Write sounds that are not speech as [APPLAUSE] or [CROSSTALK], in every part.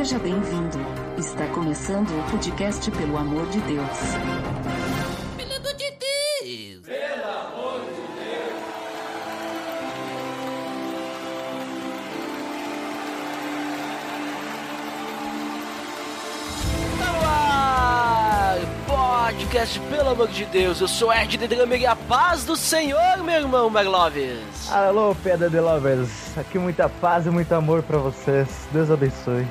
Seja bem-vindo. Está começando o podcast Pelo Amor de Deus. Pelo amor de Deus! Tá no ar! Podcast, pelo amor de Deus, eu sou Ed de Drummer e a paz do Senhor, meu irmão Magloves! Alô, Pedra de Lovers. Aqui muita paz e muito amor pra vocês. Deus abençoe.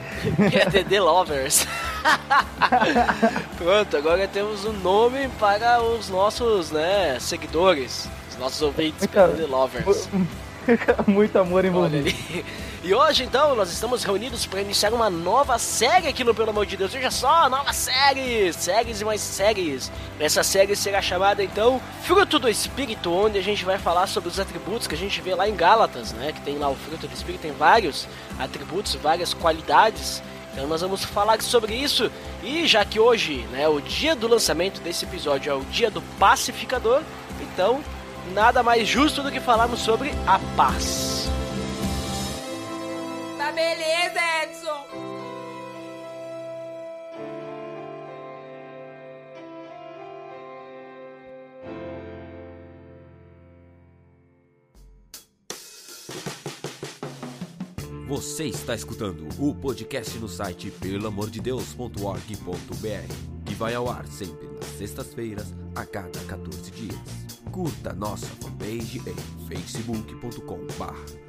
Que é The Lovers. [LAUGHS] Pronto, agora temos um nome para os nossos, né, seguidores, os nossos ouvintes Muita- The Lovers. [LAUGHS] muito amor envolvido. E hoje, então, nós estamos reunidos para iniciar uma nova série aqui no Pelo Amor de Deus. Veja só, nova série! Séries e mais séries. Essa série será chamada, então, Fruto do Espírito, onde a gente vai falar sobre os atributos que a gente vê lá em Gálatas, né? Que tem lá o Fruto do Espírito, tem vários atributos, várias qualidades. Então nós vamos falar sobre isso. E já que hoje, né, o dia do lançamento desse episódio é o dia do pacificador, então nada mais justo do que falarmos sobre a paz. Beleza, Edson. Você está escutando o podcast no site pelamordedeus.org.br, que vai ao ar sempre nas sextas-feiras, a cada 14 dias. Curta nossa fanpage em facebook.com.br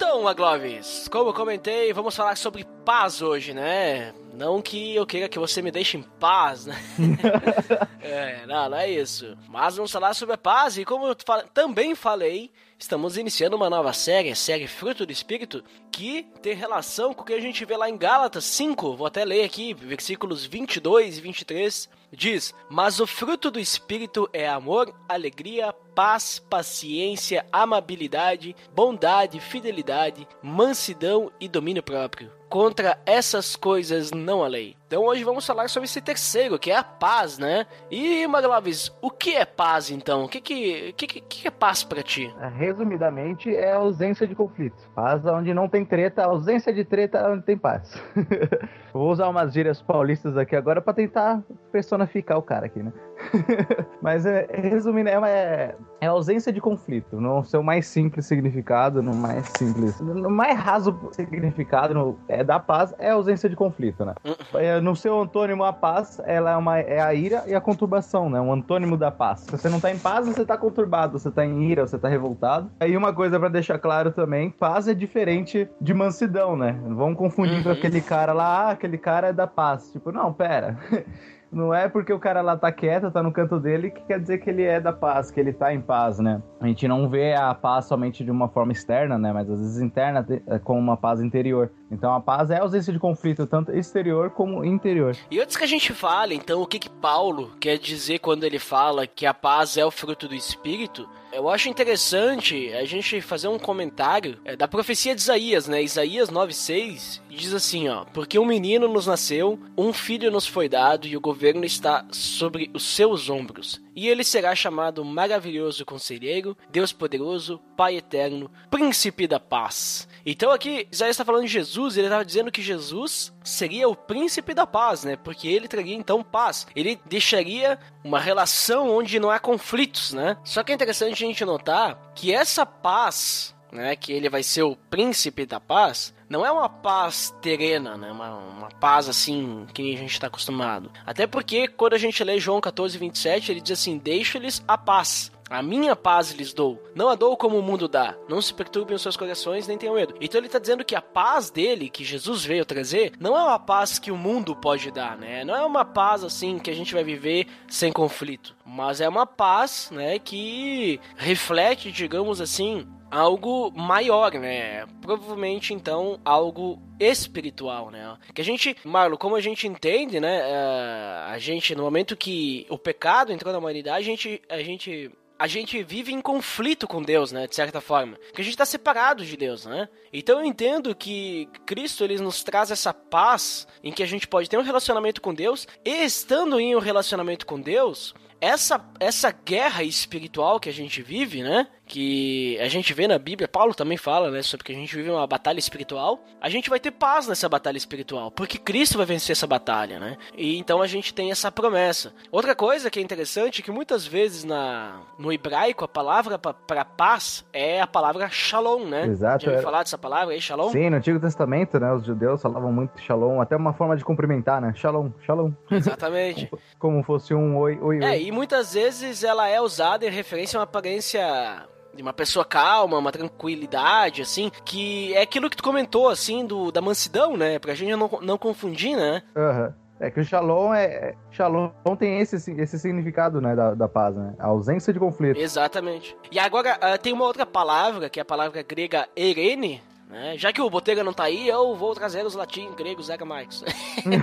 Então, Magloves, como eu comentei, vamos falar sobre paz hoje, né? Não que eu queira que você me deixe em paz, né? [LAUGHS] é, não, não é isso. Mas vamos falar sobre a paz e como eu também falei, estamos iniciando uma nova série, a série Fruto do Espírito, que tem relação com o que a gente vê lá em Gálatas 5, vou até ler aqui, versículos 22 e 23, diz: Mas o fruto do Espírito é amor, alegria, paz, paciência, amabilidade, bondade, fidelidade, mansidão e domínio próprio. Contra essas coisas não há lei. Então hoje vamos falar sobre esse terceiro, que é a paz, né? E, Magloves, o que é paz então? O que que, que, que, é paz pra ti? Resumidamente, é ausência de conflito. Paz onde não tem treta, ausência de treta é onde tem paz. [LAUGHS] Vou usar umas gírias paulistas aqui agora pra tentar personificar o cara aqui, né? [LAUGHS] Mas, é, resumindo, é, uma- é, é ausência de conflito. No seu mais simples significado, no mais simples... No mais raso significado no- é da paz, é ausência de conflito, né? É, no seu antônimo, a paz, ela é, uma, é a ira e a conturbação, né? Um antônimo da paz. Se você não tá em paz, você tá conturbado. Você tá em ira, você tá revoltado. Aí uma coisa pra deixar claro também, paz é diferente de mansidão, né? Não Vamos confundir com Uhum. aquele cara lá, ah, aquele cara é da paz. Tipo, não, pera. [LAUGHS] Não é porque o cara lá tá quieto, tá no canto dele, que quer dizer que ele é da paz, que ele tá em paz, né? A gente não vê a paz somente de uma forma externa, né? Mas às vezes interna te- é como uma paz interior. Então a paz é a ausência de conflito, tanto exterior como interior. E antes que a gente fale, então, o que que Paulo quer dizer quando ele fala que a paz é o fruto do Espírito, eu acho interessante a gente fazer um comentário é, da profecia de Isaías, né? Isaías 9,6 diz assim, ó: Porque um menino nos nasceu, um filho nos foi dado, e o governo está sobre os seus ombros. E ele será chamado Maravilhoso Conselheiro, Deus Poderoso, Pai Eterno, Príncipe da Paz. Então aqui, Isaías está falando de Jesus, ele estava dizendo que Jesus seria o príncipe da paz, né? Porque ele traria então paz. Ele deixaria uma relação onde não há conflitos, né? Só que é interessante a gente notar que essa paz, né, que ele vai ser o príncipe da paz, não é uma paz terrena, né? Uma, uma paz assim que a gente está acostumado. Até porque quando a gente lê João 14, 27, ele diz assim: Deixo-lhes a paz. A minha paz lhes dou. Não a dou como o mundo dá. Não se perturbem os seus corações, nem tenham medo. Então ele está dizendo que a paz dele, que Jesus veio trazer, não é uma paz que o mundo pode dar, né? Não é uma paz assim que a gente vai viver sem conflito. Mas é uma paz, né, que reflete, digamos assim, algo maior, né? Provavelmente, então, algo espiritual, né? Que a gente, Marlo, como a gente entende, né? Uh, a gente, no momento que o pecado entrou na humanidade, a gente, a gente a gente vive em conflito com Deus, né, de certa forma, que a gente está separado de Deus, né? Então eu entendo que Cristo ele nos traz essa paz em que a gente pode ter um relacionamento com Deus e estando em um relacionamento com Deus, essa essa guerra espiritual que a gente vive, né? Que a gente vê na Bíblia, Paulo também fala, né, sobre que a gente vive uma batalha espiritual, a gente vai ter paz nessa batalha espiritual, porque Cristo vai vencer essa batalha, né? E então a gente tem essa promessa. Outra coisa que é interessante é que muitas vezes na no hebraico a palavra para paz é a palavra shalom, né? Exato. Já ouviu é. falar dessa palavra aí, shalom? Sim, no Antigo Testamento, né, os judeus falavam muito shalom, até uma forma de cumprimentar, né? Shalom, shalom. Exatamente. [LAUGHS] como, fosse um oi, oi, oi. É, e muitas vezes ela é usada em referência a uma aparência de uma pessoa calma, uma tranquilidade, assim, que é aquilo que tu comentou, assim, do, da mansidão, né? Pra gente não, não confundir, né? Aham. Uhum. É que o shalom é. Shalom tem esse, esse significado, né, da, da paz, né? A ausência de conflito. Exatamente. E agora uh, tem uma outra palavra, que é a palavra grega erene, né? Já que o Botega não tá aí, eu vou trazer os latim, gregos, Zeca Marx.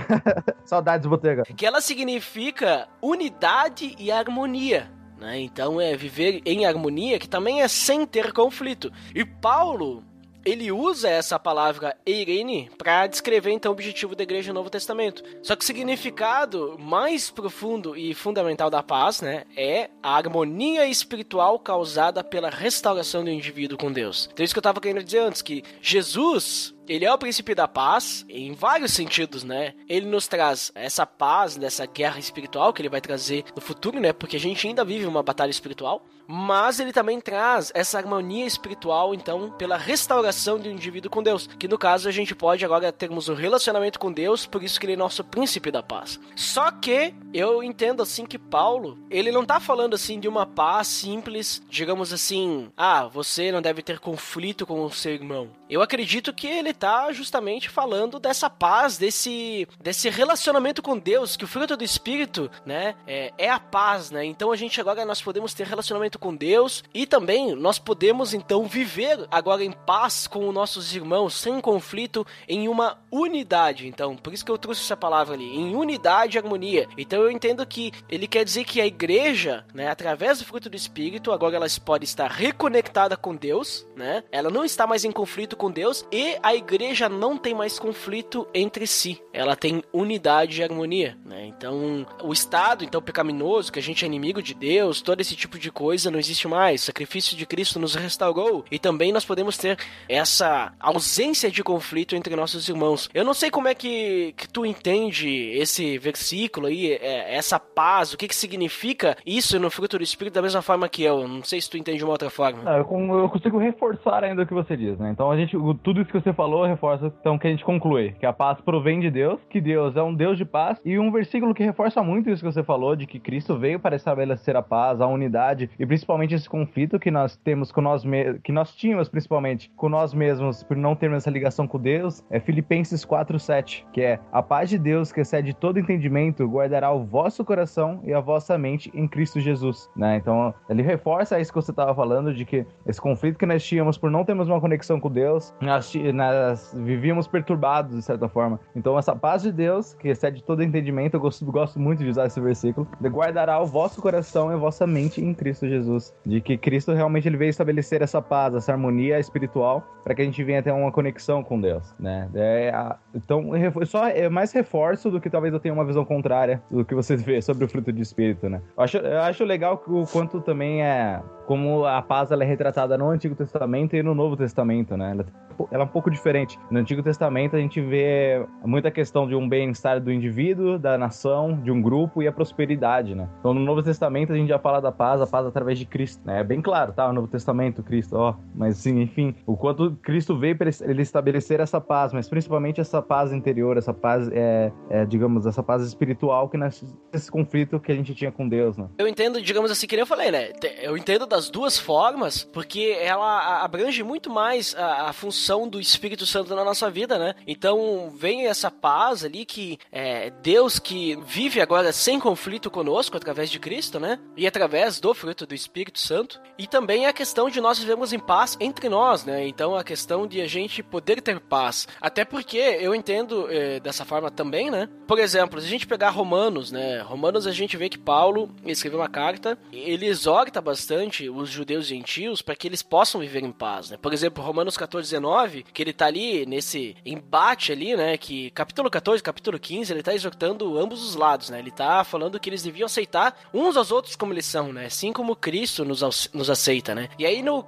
[LAUGHS] Saudades, Botega. Que ela significa unidade e harmonia. Né? Então é viver em harmonia, que também é sem ter conflito. E Paulo, ele usa essa palavra eirene para descrever então o objetivo da igreja no Novo Testamento. Só que o significado mais profundo e fundamental da paz, né, é a harmonia espiritual causada pela restauração do indivíduo com Deus. Então isso que eu estava querendo dizer antes que Jesus ele é o príncipe da paz em vários sentidos, né? Ele nos traz essa paz dessa guerra espiritual que ele vai trazer no futuro, né? Porque a gente ainda vive uma batalha espiritual, mas ele também traz essa harmonia espiritual, então, pela restauração do indivíduo com Deus, que no caso a gente pode agora termos um relacionamento com Deus, por isso que ele é nosso príncipe da paz. Só que eu entendo assim que Paulo, ele não tá falando assim de uma paz simples, digamos assim, ah, você não deve ter conflito com o seu irmão. Eu acredito que ele tá justamente falando dessa paz, desse, desse relacionamento com Deus, que o fruto do Espírito, né, é, é a paz, né? Então a gente agora nós podemos ter relacionamento com Deus e também nós podemos então viver agora em paz com os nossos irmãos, sem conflito, em uma unidade. Então, por isso que eu trouxe essa palavra ali, em unidade e harmonia. Então eu entendo que ele quer dizer que a igreja, né, através do fruto do Espírito, agora ela pode estar reconectada com Deus, né? Ela não está mais em conflito com Deus e a igreja não tem mais conflito entre si. Ela tem unidade e harmonia, né? Então, o estado então pecaminoso, que a gente é inimigo de Deus, todo esse tipo de coisa não existe mais. O sacrifício de Cristo nos restaurou e também nós podemos ter essa ausência de conflito entre nossos irmãos. Eu não sei como é que, que tu entende esse versículo aí, é, essa paz, o que, que significa isso no fruto do Espírito da mesma forma que eu. Não sei se tu entende de uma outra forma. Não, eu, eu consigo reforçar ainda o que você diz, né? Então a gente, tudo isso que você falou reforça então que a gente conclui que a paz provém de Deus, que Deus é um Deus de paz e um versículo que reforça muito isso que você falou de que Cristo veio para estabelecer a paz, a unidade e principalmente esse conflito que nós temos com nós mesmos, que nós tínhamos principalmente com nós mesmos por não termos essa ligação com Deus, é Filipenses 4:7, que é a paz de Deus que excede todo entendimento guardará o vosso coração e a vossa mente em Cristo Jesus, né? Então, ele reforça isso que você estava falando de que esse conflito que nós tínhamos por não termos uma conexão com Deus, nós, nós vivíamos perturbados de certa forma. Então, essa paz de Deus, que excede todo entendimento, eu gosto, gosto muito de usar esse versículo, guardará o vosso coração e a vossa mente em Cristo Jesus. De que Cristo realmente ele veio estabelecer essa paz, essa harmonia espiritual, para que a gente venha ter uma conexão com Deus, né? É, então, só é mais reforço do que talvez eu tenha uma visão contrária do que você vê sobre o fruto de espírito, né? Eu acho, eu acho legal o quanto também é como a paz ela é retratada no Antigo Testamento e no Novo Testamento, né? Ela, ela é um pouco diferente. No Antigo Testamento a gente vê muita questão de um bem-estar do indivíduo, da nação, de um grupo e a prosperidade, né? Então no Novo Testamento a gente já fala da paz, a paz através de Cristo, né? É bem claro, tá? O Novo Testamento, Cristo, ó. Mas sim, enfim, o quanto Cristo veio para ele estabelecer essa paz, mas principalmente essa paz interior, essa paz, é, é digamos, essa paz espiritual que nesse conflito que a gente tinha com Deus, né? Eu entendo, digamos assim, que nem eu falei, né? Eu entendo da das duas formas, porque ela abrange muito mais a, a função do Espírito Santo na nossa vida, né? Então vem essa paz ali que é Deus que vive agora sem conflito conosco através de Cristo, né? E através do fruto do Espírito Santo. E também a questão de nós vivemos em paz entre nós, né? Então a questão de a gente poder ter paz. Até porque eu entendo é, dessa forma também, né? Por exemplo, se a gente pegar Romanos, né? Romanos a gente vê que Paulo escreveu uma carta, ele exorta bastante os judeus e gentios para que eles possam viver em paz, né? Por exemplo, Romanos 14, 19, que ele tá ali nesse embate ali, né? Que capítulo 14, capítulo 15, ele tá exortando ambos os lados, né? Ele tá falando que eles deviam aceitar uns aos outros como eles são, né? Assim como Cristo nos, nos aceita, né? E aí no uh,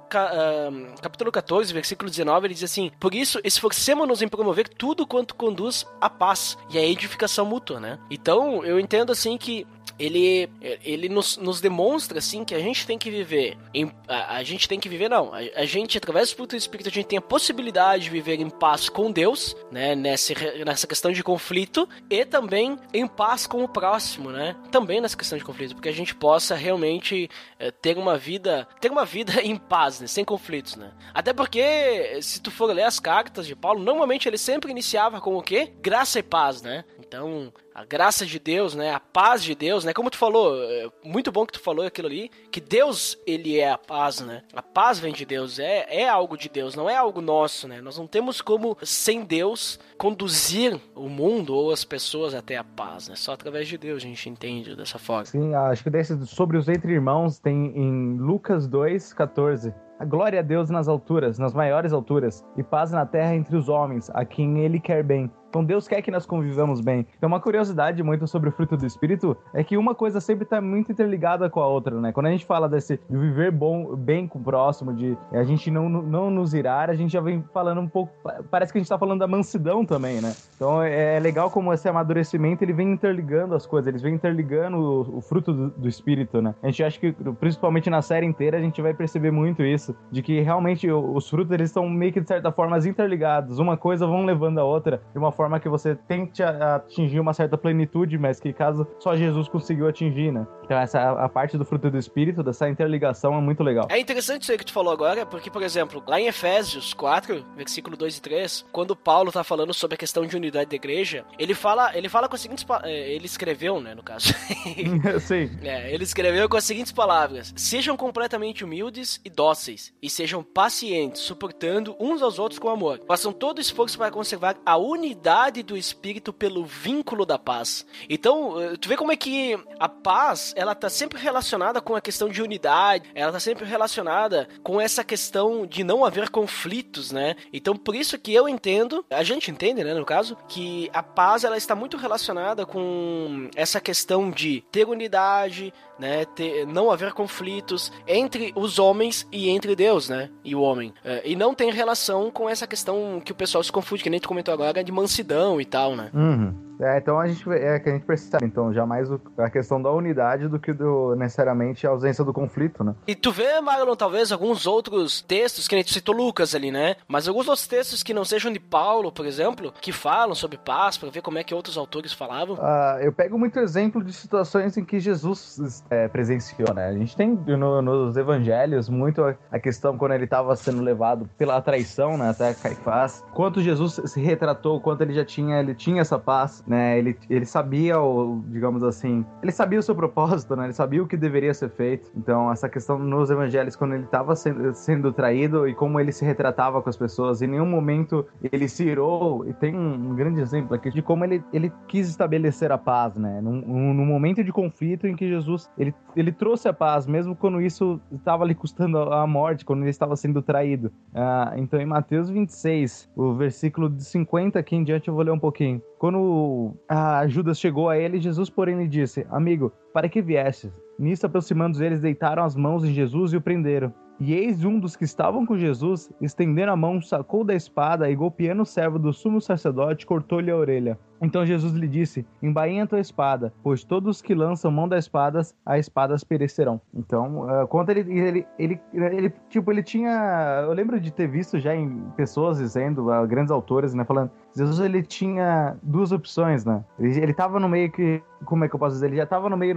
capítulo 14, versículo 19, ele diz assim: Por isso, esforcemos-nos em promover tudo quanto conduz à paz e à edificação mútua, né? Então, eu entendo assim que ele, ele nos, nos demonstra assim que a gente tem que viver em, a, a gente tem que viver não a, a, gente através do Espírito a gente tem a possibilidade de viver em paz com Deus né nessa, nessa questão de conflito e também em paz com o próximo né também nessa questão de conflito porque a gente possa realmente é, ter uma vida ter uma vida [LAUGHS] em paz né sem conflitos né. Até porque se tu for ler as cartas de Paulo normalmente ele sempre iniciava com o quê? Graça e paz né. Então a graça de Deus, né? A paz de Deus, né? Como tu falou, é muito bom que tu falou aquilo ali, que Deus, ele é a paz, né? A paz vem de Deus, é, é algo de Deus, não é algo nosso, né? Nós não temos como, sem Deus, conduzir o mundo ou as pessoas até a paz, né? Só através de Deus a gente entende dessa forma. Sim, acho que desse, sobre os entre-irmãos tem em Lucas 2, 14. A glória a Deus nas alturas, nas maiores alturas, e paz na terra entre os homens, a quem ele quer bem. Então Deus quer que nós convivamos bem. Então uma curiosidade muito sobre o fruto do Espírito é que uma coisa sempre está muito interligada com a outra, né? Quando a gente fala desse de viver bom, bem com o próximo, de a gente não, não nos irar, a gente já vem falando um pouco, parece que a gente está falando da mansidão também, né? Então é, é legal como esse amadurecimento ele vem interligando as coisas, eles vêm interligando o, o fruto do, do, Espírito, né? A gente acha que principalmente na série inteira a gente vai perceber muito isso, de que realmente os frutos eles estão meio que de certa forma interligados, uma coisa vão levando a outra de uma forma que você tente atingir uma certa plenitude, mas que caso só Jesus conseguiu atingir, né? Então essa a parte do fruto do espírito, dessa interligação é muito legal. É interessante isso aí que tu falou agora, porque por exemplo, lá em Efésios 4, versículo 2 e 3, quando Paulo tá falando sobre a questão de unidade da igreja, ele fala, ele fala com as seguintes é, ele escreveu, né, no caso. [LAUGHS] [LAUGHS] Sim. É, ele escreveu com as seguintes palavras: Sejam completamente humildes e dóceis, e sejam pacientes, suportando uns aos outros com amor. Façam todo esforço para conservar a unidade unidade do espírito pelo vínculo da paz. Então, eh, tu vê como é que a paz, ela tá sempre relacionada com a questão de unidade, ela tá sempre relacionada com essa questão de não haver conflitos, né? Então, por isso que eu entendo, a gente entende, né, no caso, que a paz ela está muito relacionada com essa questão de ter unidade, né, ter, não haver conflitos entre os homens e entre Deus, né, e o homem. É, e não tem relação com essa questão que o pessoal se confunde, que nem tu comentou agora, de mansidão e tal, né. Uhum. É, então a gente é que a gente percebe, então, já mais o, a questão da unidade do que do, necessariamente a ausência do conflito, né? E tu vê, Marlon, talvez alguns outros textos, que nem tu citou Lucas ali, né? Mas alguns outros textos que não sejam de Paulo, por exemplo, que falam sobre paz, para ver como é que outros autores falavam. Uh, eu pego muito exemplo de situações em que Jesus é, presenciou, né? A gente tem no, nos evangelhos muito a, a questão quando ele estava sendo levado pela traição, né? Até Caifás. Quanto Jesus se retratou, quanto ele já tinha, ele tinha essa paz né? Ele, ele sabia, o, digamos assim, ele sabia o seu propósito, né? Ele sabia o que deveria ser feito. Então, essa questão nos evangelhos, quando ele estava sendo, sendo traído e como ele se retratava com as pessoas, em nenhum momento ele se irou. E tem um, um grande exemplo aqui de como ele, ele quis estabelecer a paz, né? Num, num momento de conflito em que Jesus ele, ele trouxe a paz, mesmo quando isso estava lhe custando a morte, quando ele estava sendo traído. Ah, então, em Mateus 26, o versículo de 50 aqui em diante, eu vou ler um pouquinho. Quando a Judas chegou a ele, Jesus, porém, lhe disse: Amigo, para que viestes? Nisso, aproximando eles, deitaram as mãos em Jesus e o prenderam. E eis um dos que estavam com Jesus, estendendo a mão, sacou da espada e golpeando o servo do sumo sacerdote, cortou-lhe a orelha. Então Jesus lhe disse: Embainha tua espada, pois todos os que lançam mão das espadas, as espadas perecerão. Então, uh, quando ele, ele, ele, ele, tipo, ele tinha. Eu lembro de ter visto já em pessoas dizendo, uh, grandes autores, né, falando. Jesus ele tinha duas opções, né? Ele, ele tava no meio que. Como é que eu posso dizer? Ele já tava no meio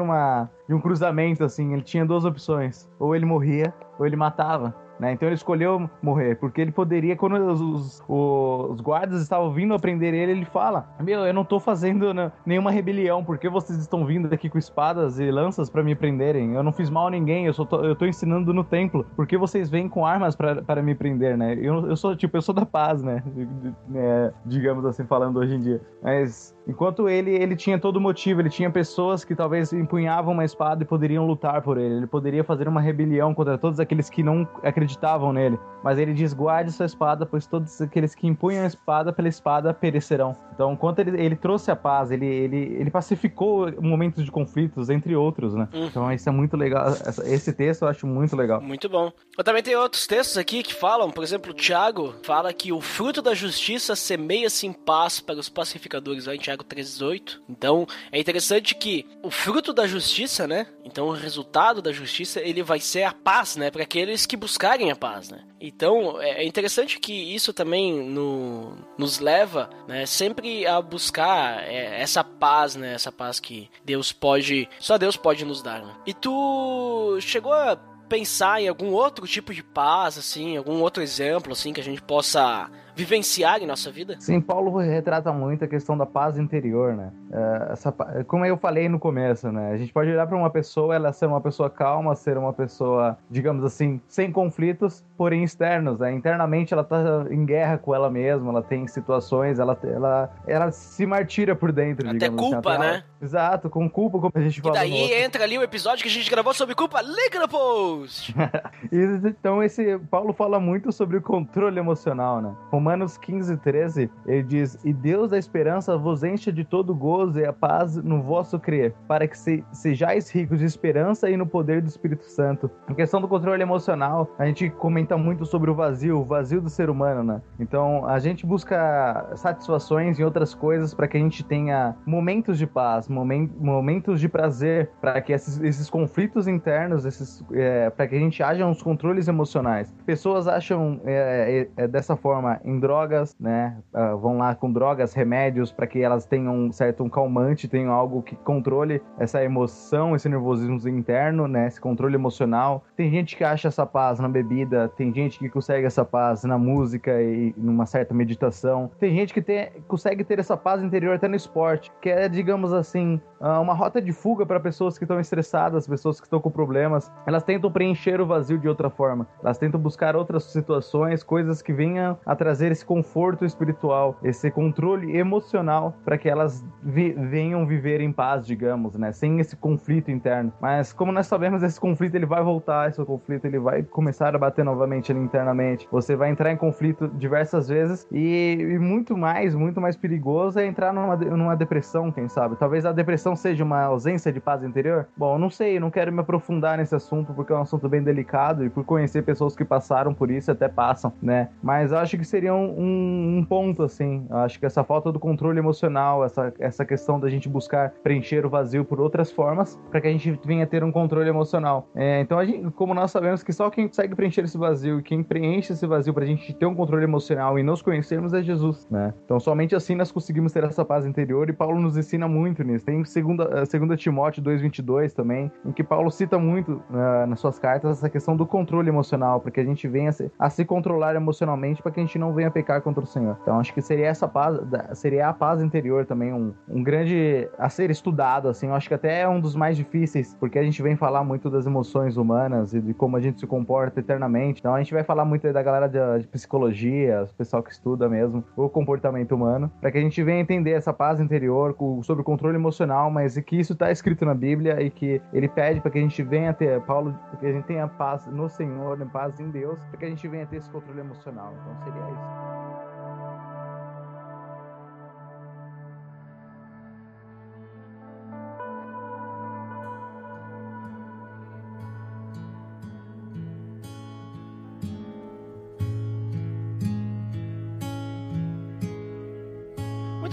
de um cruzamento, assim. Ele tinha duas opções. Ou ele morria, ou ele matava. Né? Então ele escolheu morrer, porque ele poderia, quando os, os, os, guardas estavam vindo a prender ele, ele fala: Meu, eu não tô fazendo nenhuma rebelião, porque vocês estão vindo aqui com espadas e lanças para me prenderem? Eu não fiz mal a ninguém, eu, só tô, eu tô ensinando no templo, por que vocês vêm com armas para me prender, né? Eu, eu sou, tipo, eu sou da paz, né? [LAUGHS] É, digamos assim, falando hoje em dia. Mas Enquanto ele, ele tinha todo o motivo, ele tinha pessoas que talvez empunhavam uma espada e poderiam lutar por ele. Ele poderia fazer uma rebelião contra todos aqueles que não acreditavam nele. Mas ele diz: guarde sua espada, pois todos aqueles que empunham a espada pela espada perecerão. Então, enquanto ele, ele trouxe a paz, ele, ele, ele pacificou momentos de conflitos, entre outros, né? Uhum. Então, isso é muito legal. Esse texto eu acho muito legal. Muito bom. Eu também tenho outros textos aqui que falam, por exemplo, o Tiago fala que o fruto da justiça semeia-se em paz para os pacificadores. Lá em Tiago 3,18. Então, é interessante que o fruto da justiça, né? Então, o resultado da justiça, ele vai ser a paz, né? Para aqueles que buscarem a paz, né? Então, é, é interessante que isso também no, nos leva, né? Sempre a buscar é, essa paz, né? Essa paz que Deus pode... Só Deus pode nos dar, né? E tu chegou a pensar em algum outro tipo de paz, assim, algum outro exemplo, assim, que a gente possa vivenciar em nossa vida? Sim, Paulo retrata muito a questão da paz interior, né? É, essa, como eu falei no começo, né? A gente pode olhar para uma pessoa, ela ser uma pessoa calma, ser uma pessoa, digamos assim, sem conflitos, porém externos, né? Internamente ela tá em guerra com ela mesma, ela tem situações, ela, ela, ela se martira por dentro, Até digamos culpa, assim. Até né? Exato, com culpa, como a gente falou. E daí entra ali o episódio que a gente gravou sobre culpa, liga no post! [LAUGHS] então esse Paulo fala muito sobre o controle emocional, né? Romanos 15, 13, ele diz: E Deus da esperança vos encha de todo gozo e a paz no vosso crer, para que se, sejais ricos de esperança e no poder do Espírito Santo. Em questão do controle emocional, a gente comenta muito sobre o vazio, o vazio do ser humano, né? Então a gente busca satisfações em outras coisas para que a gente tenha momentos de paz, momentos de prazer, para que esses, esses, conflitos internos, esses, é, para que a gente haja uns controles emocionais. Pessoas acham é, é dessa forma em drogas, né? Uh, vão lá com drogas, remédios, para que elas tenham um certo um calmante, tenham algo que controle essa emoção, esse nervosismo interno, né? Esse controle emocional. Tem gente que acha essa paz na bebida, tem gente que consegue essa paz na música e numa certa meditação. Tem gente que tem, consegue ter essa paz interior até no esporte, que é, digamos assim, uma rota de fuga para pessoas que estão estressadas, pessoas que estão com problemas. Elas tentam preencher o vazio de outra forma. Elas tentam buscar outras situações, coisas que venham a trazer esse conforto espiritual, esse controle emocional para que elas vi venham viver em paz, digamos, né, sem esse conflito interno. Mas como nós sabemos, esse conflito ele vai voltar, esse conflito ele vai começar a bater novamente ali internamente. Você vai entrar em conflito diversas vezes e, e muito mais, muito mais perigoso é entrar numa, numa depressão, quem sabe. Talvez a depressão seja uma ausência de paz interior? Bom, não sei, não quero me aprofundar nesse assunto porque é um assunto bem delicado e por conhecer pessoas que passaram por isso até passam, né? Mas eu acho que seria um, um, ponto, assim. Acho que essa falta do controle emocional, essa, essa questão da gente buscar preencher o vazio por outras formas para que a gente venha ter um controle emocional. É, então, gente, como nós sabemos que só quem consegue preencher esse vazio e quem preenche esse vazio para a gente ter um controle emocional e nos conhecermos é Jesus, né? Então, somente assim nós conseguimos ter essa paz interior e Paulo nos ensina muito nisso. Tem segunda, segunda Timóteo 2:22 também, em que Paulo cita muito uh, nas suas cartas essa questão do controle emocional, para que a gente venha a se, a se controlar emocionalmente, para que a gente não venha pecar contra o Senhor. Então acho que seria essa paz, seria a paz interior também um, um grande a ser estudado, assim. Eu acho que até é um dos mais difíceis, porque a gente vem falar muito das emoções humanas e de como a gente se comporta eternamente. Então a gente vai falar muito da galera de, de psicologia, o pessoal que estuda mesmo o comportamento humano, para que a gente venha entender essa paz interior sobre o controle emocional, mas que isso está escrito na Bíblia e que ele pede para que a gente venha ter, Paulo, que a gente tenha paz no Senhor, paz em Deus, para que a gente venha ter esse controle emocional. Então seria isso.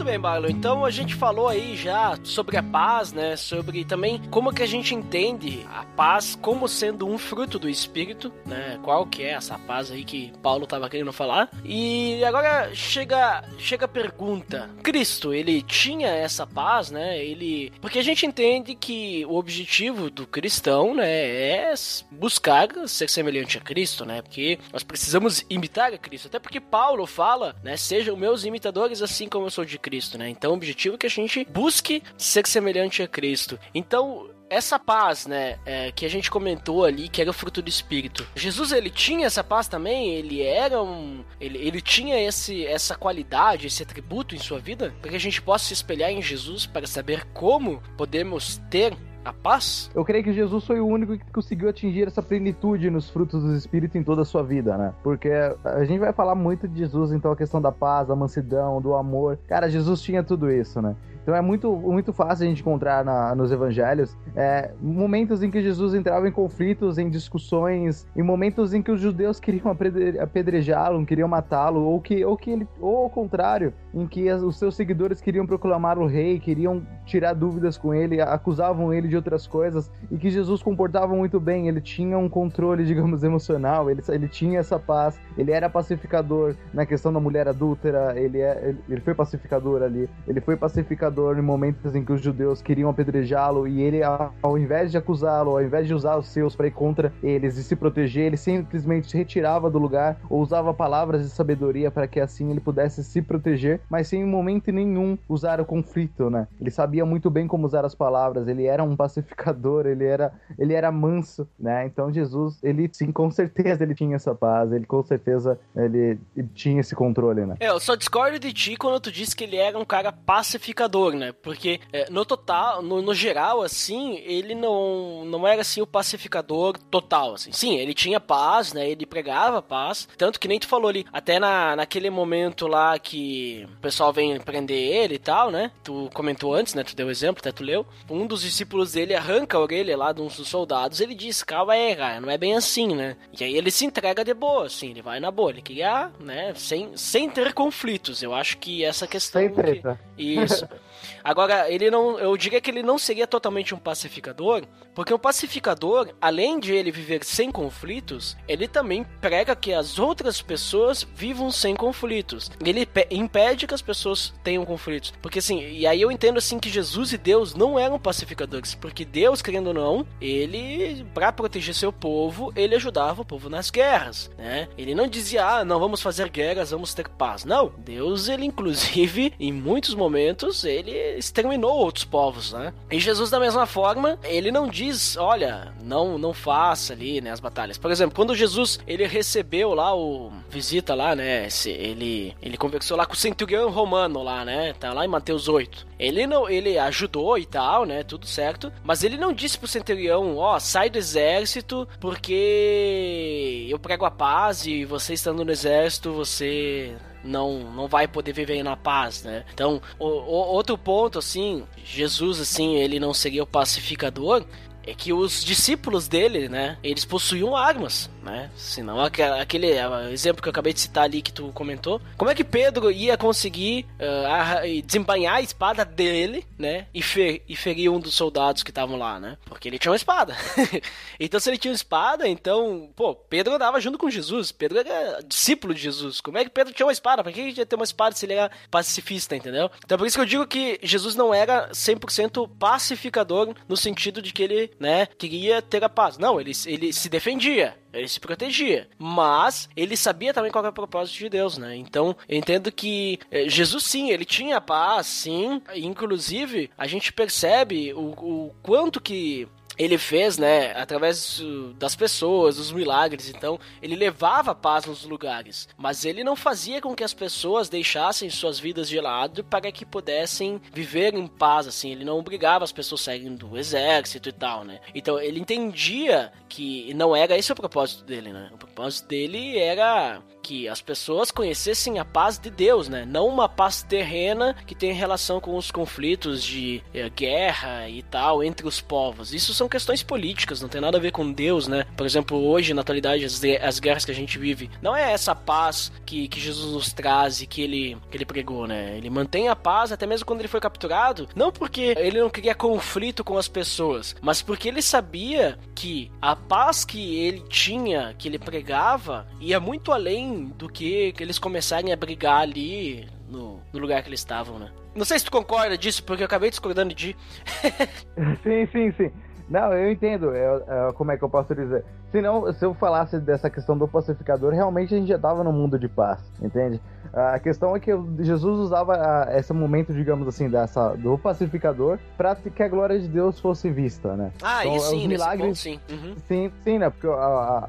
Bem, Barlow. Então a gente falou aí já sobre a paz, né? Sobre também como que a gente entende a paz como sendo um fruto do Espírito, né? Qual que é essa paz aí que Paulo estava querendo falar. E agora chega, chega a pergunta. Cristo, ele tinha essa paz, né? Ele... Porque a gente entende que o objetivo do cristão, né? É buscar ser semelhante a Cristo, né? Porque nós precisamos imitar a Cristo. Até porque Paulo fala, né? Sejam meus imitadores assim como eu sou de Cristo, né? Então o objetivo é que a gente busque ser semelhante a Cristo. Então, essa paz, né, é, que a gente comentou ali, que era o fruto do Espírito. Jesus, ele tinha essa paz também? Ele era um... Ele, ele tinha esse, essa qualidade, esse atributo em sua vida? Para que a gente possa se espelhar em Jesus para saber como podemos ter paz? Eu creio que Jesus foi o único que conseguiu atingir essa plenitude nos frutos do Espírito em toda a sua vida, né? Porque a gente vai falar muito de Jesus, então a questão da paz, da mansidão, do amor. Cara, Jesus tinha tudo isso, né? Então é muito, muito fácil a gente encontrar na, nos evangelhos é, momentos em que Jesus entrava em conflitos, em discussões, em momentos em que os judeus queriam apedrejá-lo, queriam matá-lo, ou que, ou que ele, ou ao contrário, em que os seus seguidores queriam proclamar o rei, queriam tirar dúvidas com ele, acusavam ele de outras coisas, e que Jesus comportava muito bem, ele tinha um controle, [LAUGHS] digamos, emocional, ele, ele tinha essa paz, ele era pacificador na questão da mulher adúltera, ele, é, ele, ele foi pacificador ali, ele foi pacificador em momentos em que os judeus queriam apedrejá-lo e ele, ao invés de acusá-lo, ao invés de usar os seus para ir contra eles e se proteger, ele simplesmente se retirava do lugar ou usava palavras de sabedoria para que assim ele pudesse se proteger, mas sem em momento nenhum usar o conflito, né? Ele sabia muito bem como usar as palavras, ele era um pacificador, ele era, ele era manso, né? Então Jesus, ele sim, com certeza ele tinha essa paz, ele com certeza ele, ele tinha esse controle, né? É, eu só discordo de ti quando tu disse que ele era um cara pacificador né? Porque é, no total, no, no, geral, assim, ele não, não era assim o pacificador total, assim. Sim, ele tinha paz, né? Ele pregava paz, tanto que nem tu falou ali, até na, naquele momento lá que o pessoal vem prender ele e tal, né? Tu comentou antes, né? Tu deu exemplo, até tu leu. Um dos discípulos dele arranca a orelha lá de um dos soldados, ele diz, calma aí, cara, não é bem assim, né? E aí ele se entrega de boa, assim, ele vai na boa, ele queria, né, sem, sem ter conflitos. Eu acho que essa questão... Sem treta. Que... Isso. [LAUGHS] Agora, ele não. Eu diria que ele não seria totalmente um pacificador, porque o pacificador, além de ele viver sem conflitos, ele também prega que as outras pessoas vivam sem conflitos. Ele impede que as pessoas tenham conflitos. Porque assim, e aí eu entendo assim que Jesus e Deus não eram pacificadores, porque Deus, querendo ou não, ele, para proteger seu povo, ele ajudava o povo nas guerras, né? Ele não dizia, ah, não vamos fazer guerras, vamos ter paz. Não, Deus, ele inclusive, [LAUGHS] em muitos momentos, ele exterminou outros povos, né? E Jesus, da mesma forma, ele não diz, olha, não não faça ali, né, as batalhas. Por exemplo, quando Jesus, ele recebeu lá o visita lá, né, ele ele conversou lá com o centurião romano lá, né? Tá lá em Mateus 8. Ele não, ele ajudou e tal, né, tudo certo, mas ele não disse pro centurião, ó, oh, sai do exército porque eu prego a paz e você estando no exército, você não não vai poder viver na paz, né? Então, o, o, outro ponto, assim, Jesus, assim, ele não seria o pacificador, é que os discípulos dele, né, eles possuíam armas, né? Senão aquele exemplo que eu acabei de citar ali que tu comentou, como é que Pedro ia conseguir uh, a espada dele, né, e, fer e ferir um dos soldados que estavam lá, né? Porque ele tinha uma espada. [LAUGHS] então se ele tinha uma espada, então, pô, Pedro andava junto com Jesus. Pedro era discípulo de Jesus. Como é que Pedro tinha uma espada? Pra que ele ia ter uma espada se ele era pacifista, entendeu? Então por isso que eu digo que Jesus não era 100% pacificador no sentido de que ele né, queria ter a paz. Não, ele, ele se defendia. Ele se protegia. Mas ele sabia também qual era o propósito de Deus, né? Então, eu entendo que eh, Jesus, sim, ele tinha paz, sim. Inclusive, a gente percebe o, o quanto que ele fez, né, através das pessoas, dos milagres. Então, ele levava paz nos lugares, mas ele não fazia com que as pessoas deixassem suas vidas de lado para que pudessem viver em paz, assim. Ele não obrigava as pessoas a saírem do exército e tal, né? Então, ele entendia que não era esse o propósito dele, né? O propósito dele era que as pessoas conhecessem a paz de Deus, né? Não uma paz terrena que tem relação com os conflitos de eh, guerra e tal entre os povos. Isso são questões políticas, não tem nada a ver com Deus, né? Por exemplo, hoje, na atualidade, as, as guerras que a gente vive, não é essa paz que, que Jesus nos traz e que ele, que ele pregou, né? Ele mantém a paz até mesmo quando ele foi capturado, não porque ele não queria conflito com as pessoas, mas porque ele sabia que a paz que ele tinha, que ele pregava, ia muito além do que, eles começarem a brigar ali no, no lugar que eles estavam, né? Não sei se tu concorda disso, porque eu acabei discordando de. [LAUGHS] sim, sim, sim. Não, eu entendo. É, é, como é que eu posso dizer? Se, não, se eu falasse dessa questão do pacificador, realmente a gente já estava no mundo de paz, entende? A questão é que Jesus usava esse momento, digamos assim, dessa, do pacificador para que a glória de Deus fosse vista, né? Ah, então, sim, os milagres, ponto, sim. Uhum. sim. Sim, né? Porque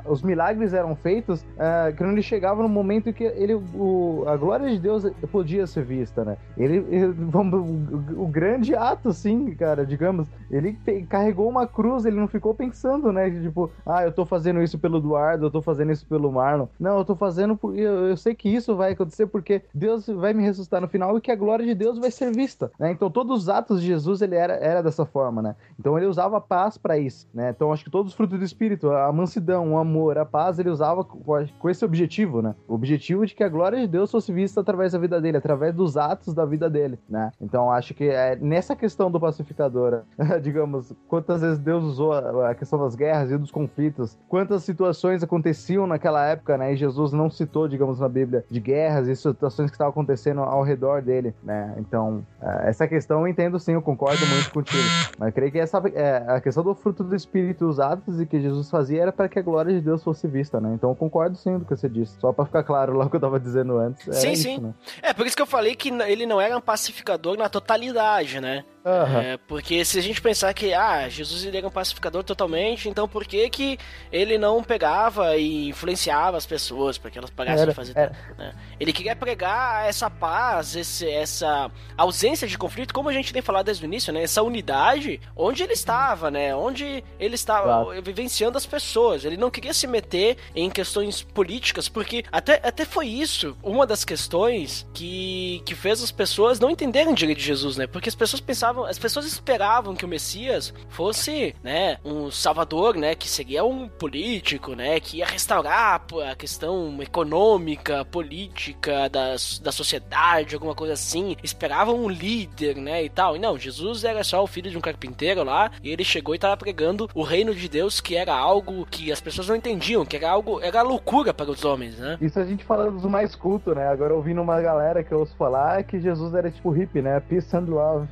os milagres eram feitos uh, quando ele chegava no momento que ele, o, a glória de Deus podia ser vista, né? Ele, ele o, o, grande ato, sim, cara, digamos, ele carregou uma cruz, ele não ficou pensando, né? Tipo, ah, eu tô fazendo isso pelo Eduardo, eu tô fazendo isso pelo Marlon. Não, eu tô fazendo porque eu, eu sei que isso vai acontecer porque Deus vai me ressuscitar no final e que a glória de Deus vai ser vista, né? Então todos os atos de Jesus ele era, era dessa forma, né? Então ele usava a paz para isso, né? Então acho que todos os frutos do espírito, a mansidão, o amor, a paz, ele usava com esse objetivo, né? O objetivo de que a glória de Deus fosse vista através da vida dele, através dos atos da vida dele, né? Então acho que é nessa questão do pacificador, [LAUGHS] digamos, quantas vezes Deus usou a questão das guerras e dos conflitos, quantas situações aconteciam naquela época, né? E Jesus não citou, digamos, na Bíblia de guerras e situações que estavam acontecendo ao redor dele, né? Então, é, essa questão eu entendo sim, eu concordo muito contigo. Mas eu creio que essa, é, a questão do fruto do Espírito usados e que Jesus fazia era para que a glória de Deus fosse vista, né? Então eu concordo sim do que você disse. Só para ficar claro lá o que eu tava dizendo antes. Sim, isso, sim. Né? É, por isso que eu falei que ele não era um pacificador na totalidade, né? Uhum. É, porque se a gente pensar que ah, Jesus ele era um pacificador totalmente, então por que que ele não pegava e influenciava as pessoas para que elas parassem de fazer era. Né? Ele queria pregar essa paz, esse, essa ausência de conflito, como a gente tem falado desde o início, né? Essa unidade onde ele estava, né? Onde ele estava claro. vivenciando as pessoas. Ele não queria se meter em questões políticas, porque até, até foi isso uma das questões que, que fez as pessoas não entenderem direito de Jesus, né? Porque as pessoas pensavam pensavam, as pessoas esperavam que o Messias fosse, né, um salvador, né, que seria um político, né, que ia restaurar a questão econômica, política da, da sociedade, alguma coisa assim. Esperavam um líder, né, e tal. E não, Jesus era só o filho de um carpinteiro lá, e ele chegou e estava pregando o reino de Deus, que era algo que as pessoas não entendiam, que era algo, era loucura para os homens, né? Isso a gente falando dos mais cultos, né? Agora ouvindo uma galera que eu ouço falar que Jesus era tipo hippie, né? Peace and love.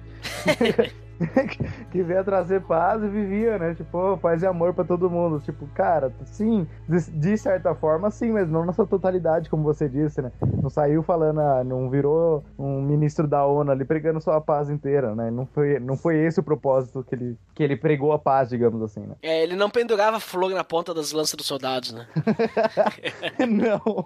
[LAUGHS] que veio trazer paz e vivia, né? Tipo, paz e amor para todo mundo. Tipo, cara, sim, de, certa forma, sim, mas não na sua totalidade, como você disse, né? Não saiu falando, ah, não virou um ministro da ONU ali pregando sua paz inteira, né? Não foi, não foi esse o propósito que ele, que ele pregou a paz, digamos assim, né? É, ele não pendurava flor na ponta das lanças dos soldados, né? [LAUGHS] [LAUGHS] não.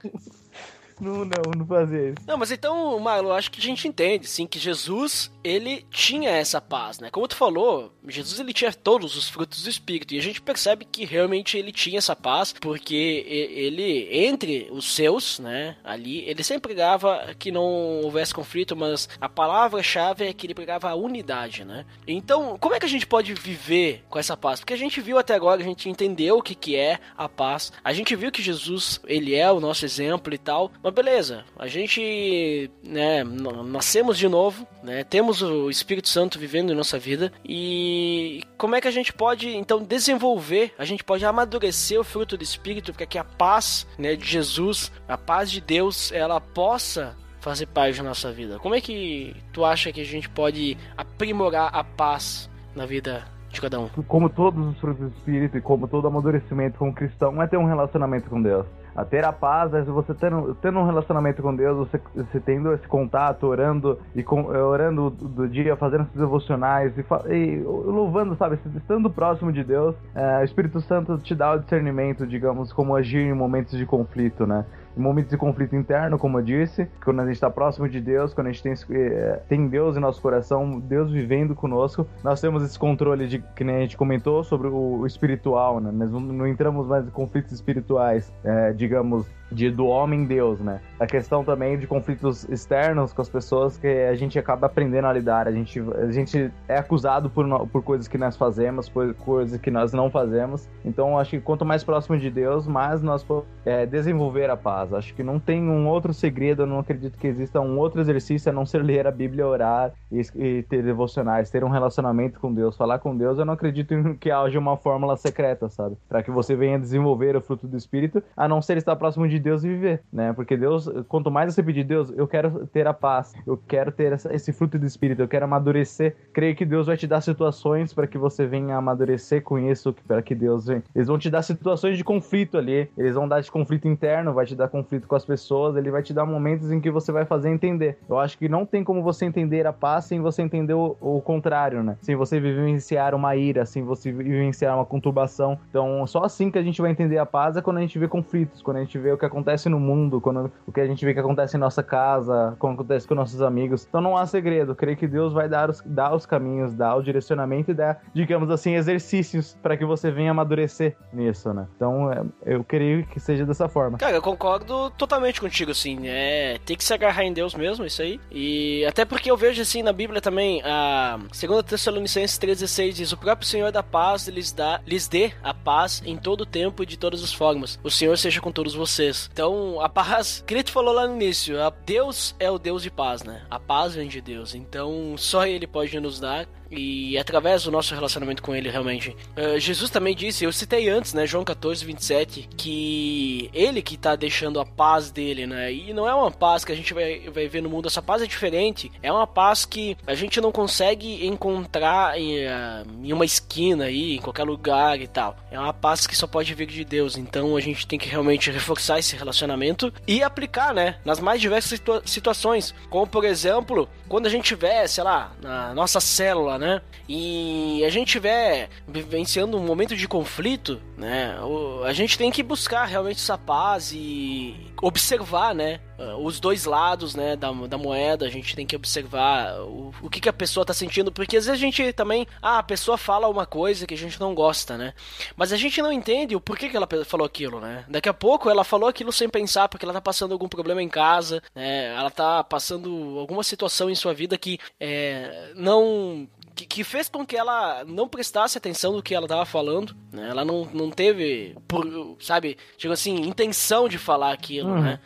Não, não, não fazia isso. Não, mas então, Marlon, acho que a gente entende, sim, que Jesus, ele tinha essa paz, né? Como tu falou, Jesus, ele tinha todos os frutos do Espírito, e a gente percebe que realmente ele tinha essa paz, porque ele, entre os seus, né, ali, ele sempre pregava que não houvesse conflito, mas a palavra-chave é que ele pregava a unidade, né? Então, como é que a gente pode viver com essa paz? Porque a gente viu até agora, a gente entendeu o que, que é a paz, a gente viu que Jesus, ele é o nosso exemplo e tal, mas mas beleza, a gente, né, nascemos de novo, né, temos o Espírito Santo vivendo em nossa vida e como é que a gente pode então desenvolver, a gente pode amadurecer o fruto do Espírito para que a paz, né, de Jesus, a paz de Deus, ela possa fazer parte da nossa vida. Como é que tu acha que a gente pode aprimorar a paz na vida de cada um? Como todos os frutos do Espírito e como todo amadurecimento como cristão, é ter um relacionamento com Deus a ter a paz, você tendo, tendo um relacionamento com Deus, você, você tendo esse contato, orando e com, eh, orando do dia, fazendo esses devocionais e, e, louvando, sabe, estando próximo de Deus, é, o Espírito Santo te dá o discernimento, digamos, como agir em momentos de conflito, né? Em momentos de conflito interno, como eu disse, quando a gente está próximo de Deus, quando a gente tem, é, tem Deus em nosso coração, Deus vivendo conosco, nós temos esse controle de que nem a gente comentou sobre o, espiritual, né? Nós não, não, entramos mais em conflitos espirituais, é, digamos, de do homem Deus, né? A questão também de conflitos externos com as pessoas que a gente acaba aprendendo a lidar. A gente, a gente é acusado por, por coisas que nós fazemos, por coisas que nós não fazemos. Então, acho que quanto mais próximo de Deus, mais nós é, desenvolver a paz. Acho que não tem um outro segredo, eu não acredito que exista um outro exercício a não ser ler a Bíblia, orar e, e ter devocionais, ter um relacionamento com Deus, falar com Deus. Eu não acredito que haja uma fórmula secreta, sabe? Para que você venha desenvolver o fruto do Espírito, a não ser estar próximo de Deus e viver, né? Porque Deus, quanto mais você pedir, Deus, eu quero ter a paz, eu quero ter essa, esse fruto do Espírito, eu quero amadurecer. Creio que Deus vai te dar situações para que você venha amadurecer com isso, para que Deus venha. Eles vão te dar situações de conflito ali, eles vão dar de conflito interno, vai te dar conflito com as pessoas, ele vai te dar momentos em que você vai fazer entender. Eu acho que não tem como você entender a paz sem você entender o, o contrário, né? Sem você vivenciar uma ira, sem você vivenciar uma conturbação. Então, só assim que a gente vai entender a paz é quando a gente vê conflitos, quando a gente vê o que acontece no mundo, quando o que a gente vê que acontece em nossa casa, como acontece com nossos amigos. Então não há segredo. creio que Deus vai dar os, dar os caminhos, dar o direcionamento e dar, digamos assim, exercícios para que você venha amadurecer nisso, né? Então é, eu creio que seja dessa forma. Cara, eu concordo totalmente contigo, assim. É, tem que se agarrar em Deus mesmo, isso aí. E até porque eu vejo assim na Bíblia também, a 2 Tessalonicenses 3,16 diz: O próprio Senhor da paz lhes, dá, lhes dê a paz em todo o tempo e de todas as formas. O Senhor seja com todos vocês. Então, a paz, [LAUGHS] tu falou lá no início, Deus é o Deus de paz, né? A paz vem de Deus. Então, só Ele pode nos dar e através do nosso relacionamento com ele, realmente. Uh, Jesus também disse, eu citei antes, né, João 14, 27, que ele que tá deixando a paz dele, né, e não é uma paz que a gente vai, vai ver no mundo, essa paz é diferente, é uma paz que a gente não consegue encontrar em, uh, em uma esquina aí, em qualquer lugar e tal. É uma paz que só pode vir de Deus, então a gente tem que realmente reforçar esse relacionamento e aplicar, né, nas mais diversas situa situações, como por exemplo, quando a gente tiver, sei lá, na nossa célula, né? E a gente estiver vivenciando um momento de conflito, né? A gente tem que buscar realmente essa paz e observar, né? Os dois lados, né, da, da moeda, a gente tem que observar o, o que, que a pessoa tá sentindo, porque às vezes a gente também, ah, a pessoa fala uma coisa que a gente não gosta, né? Mas a gente não entende o porquê que ela falou aquilo, né? Daqui a pouco ela falou aquilo sem pensar, porque ela tá passando algum problema em casa, né? Ela tá passando alguma situação em sua vida que é, não que, que, fez com que ela não prestasse atenção no que ela estava falando, né? Ela não, não teve, por, sabe, tipo assim, intenção de falar aquilo, uhum. né?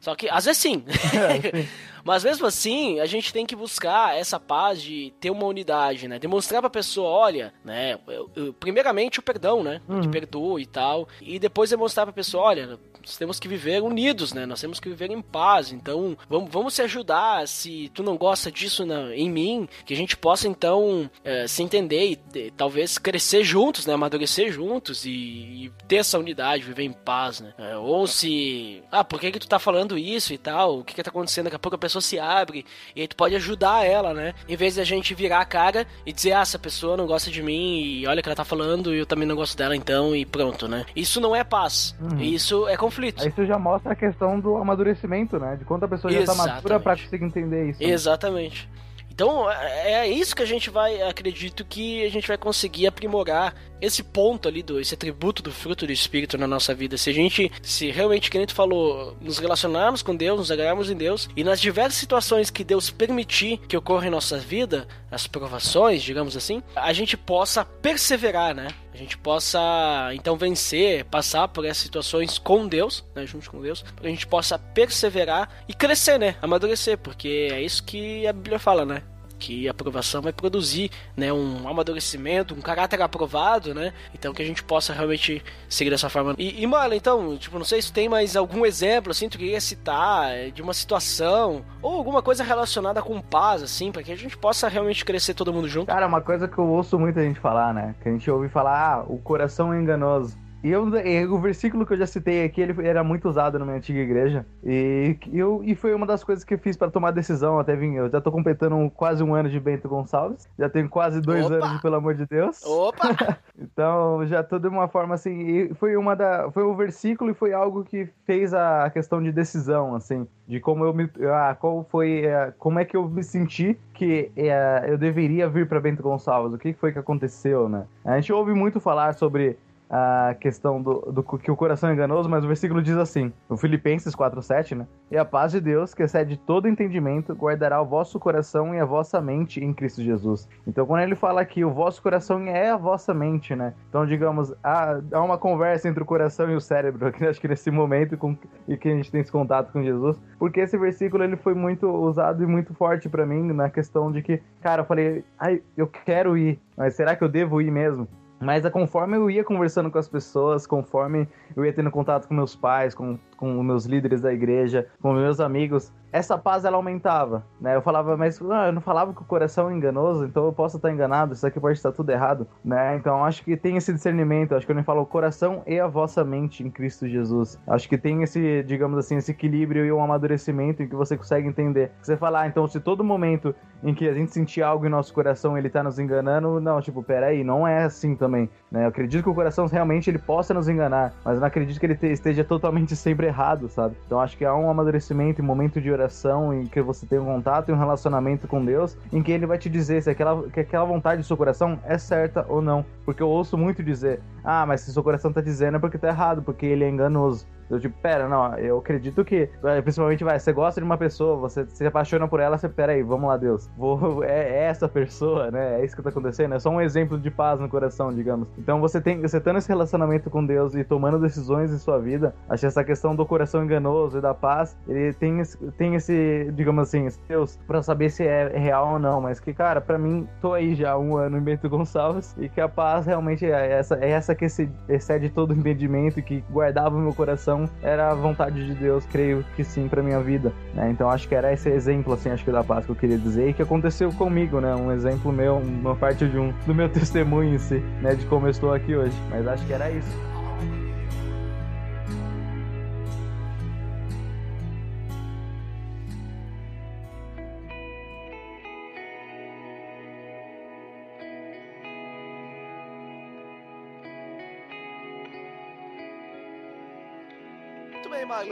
Só que, às vezes sim. [LAUGHS] É, sim. [LAUGHS] Mas mesmo assim, a gente tem que buscar essa paz de ter uma unidade, né? Demonstrar pra pessoa, olha, né? Eu, eu, primeiramente o perdão, né? Uhum. Que perdoa e tal. E depois demonstrar pra pessoa, olha, nós temos que viver unidos, né? Nós temos que viver em paz. Então, vamos, vamos se ajudar. Se tu não gosta disso na, em mim, que a gente possa então é, se entender e, e, talvez crescer juntos, né? Amadurecer juntos e, e, ter essa unidade, viver em paz, né? É, ou se, ah, por que que tu tá falando isso e tal? O que que tá acontecendo? Daqui a pouco a pessoa se abre e aí tu pode ajudar ela, né? Em vez de a gente virar a cara e dizer, ah, essa pessoa não gosta de mim e olha o que ela tá falando e eu também não gosto dela, então, e pronto, né? Isso não é paz. Uhum. Isso é conflito. Isso já mostra a questão do amadurecimento, né? De quanto a pessoa já tá madura pra conseguir entender isso. Né? Exatamente. Então é, é isso que a gente vai, acredito que a gente vai conseguir aprimorar esse ponto ali do esse atributo do fruto do espírito na nossa vida. Se a gente, se realmente que a gente falou, nos relacionarmos com Deus, nos agarrarmos em Deus e nas diversas situações que Deus permitir que ocorram em nossa vida, as provações, digamos assim, a gente possa perseverar, né? A gente possa então vencer, passar por essas situações com Deus, né, junto com Deus, para a gente possa perseverar e crescer, né, amadurecer, porque é isso que a Bíblia fala, né? Que a aprovação vai produzir né, um amadurecimento, um caráter aprovado, né? Então que a gente possa realmente seguir dessa forma. E, e Marlon, então, tipo, não sei se tem mais algum exemplo, assim, tu queria citar eh, de uma situação ou alguma coisa relacionada com paz, assim, para que a gente possa realmente crescer todo mundo junto. Cara, uma coisa que eu ouço muita gente falar, né? Que a gente ouve falar, ah, o coração é enganoso. E, eu, o versículo que eu já citei aqui, ele era muito usado na minha antiga igreja. E, eu, e foi uma das coisas que eu fiz para tomar decisão até vir. Eu já tô completando quase um ano de Bento Gonçalves. Já tenho quase dois Opa! anos de Pelo Amor de Deus. Opa! [LAUGHS] então, já tô de uma forma assim. E foi uma da. Foi um versículo e foi algo que fez a questão de decisão, assim. De como eu me. Ah, qual foi. É, como é que eu me senti que é, eu deveria vir para Bento Gonçalves? O que foi que aconteceu, né? A gente ouve muito falar sobre a questão do, do que o coração é enganoso, mas o versículo diz assim, no Filipenses 4:7, né? E a paz de Deus, que excede todo entendimento, guardará o vosso coração e a vossa mente em Cristo Jesus. Então, quando ele fala que o vosso coração é a vossa mente, né? Então, digamos, há, há uma conversa entre o coração e o cérebro, aqui, [LAUGHS] acho que nesse momento com, e que a gente tem esse contato com Jesus, porque esse versículo ele foi muito usado e muito forte para mim na questão de que, cara, eu falei, ai, eu quero ir, mas será que eu devo ir mesmo? Mas conforme eu ia conversando com as pessoas, conforme eu ia tendo contato com meus pais, com, com meus líderes da igreja, com meus amigos, essa paz ela aumentava, né? Eu falava, mas ah, eu não falava que o coração é enganoso, então eu posso estar enganado, isso aqui pode estar tudo errado, né? Então acho que tem esse discernimento, acho que eu nem falo o coração e a vossa mente em Cristo Jesus. Acho que tem esse, digamos assim, esse equilíbrio e um amadurecimento em que você consegue entender. Você fala, ah, então se todo momento em que a gente sentir algo em nosso coração ele tá nos enganando, não, tipo, peraí, não é assim também, né? Eu acredito que o coração realmente ele possa nos enganar, mas eu não acredito que ele esteja totalmente [LAUGHS] sempre errado, sabe? Então acho que há um amadurecimento em momento de oração oração, em que você tem um contato e um relacionamento com Deus, em que ele vai te dizer se aquela, que aquela vontade do seu coração é certa ou não. Porque eu ouço muito dizer, ah, mas se seu coração tá dizendo é porque tá errado, porque ele é enganoso. Eu tipo, pera, não, eu acredito que, é, principalmente, vai, você gosta de uma pessoa, você se apaixona por ela, você, pera aí, vamos lá, Deus, vou, [LAUGHS] é, é essa pessoa, né, é isso que tá acontecendo, é só um exemplo de paz no coração, digamos. Então você tem, você tendo esse relacionamento com Deus e tomando decisões em sua vida, acho que essa questão do coração enganoso e da paz, ele tem, tem esse, digamos assim, esse Deus pra saber se é real ou não, mas que, cara, pra mim, tô aí já um ano em Bento Gonçalves e que a paz realmente é essa, é essa que excede todo o entendimento e que guardava o meu coração era a vontade de Deus, creio que sim, para minha vida. Né? Então acho que era esse exemplo, assim, acho que da paz que eu queria dizer e que aconteceu comigo, né? Um exemplo meu, uma parte de um do meu [LAUGHS] testemunho em si, né? De como eu estou aqui hoje. Mas acho que era isso.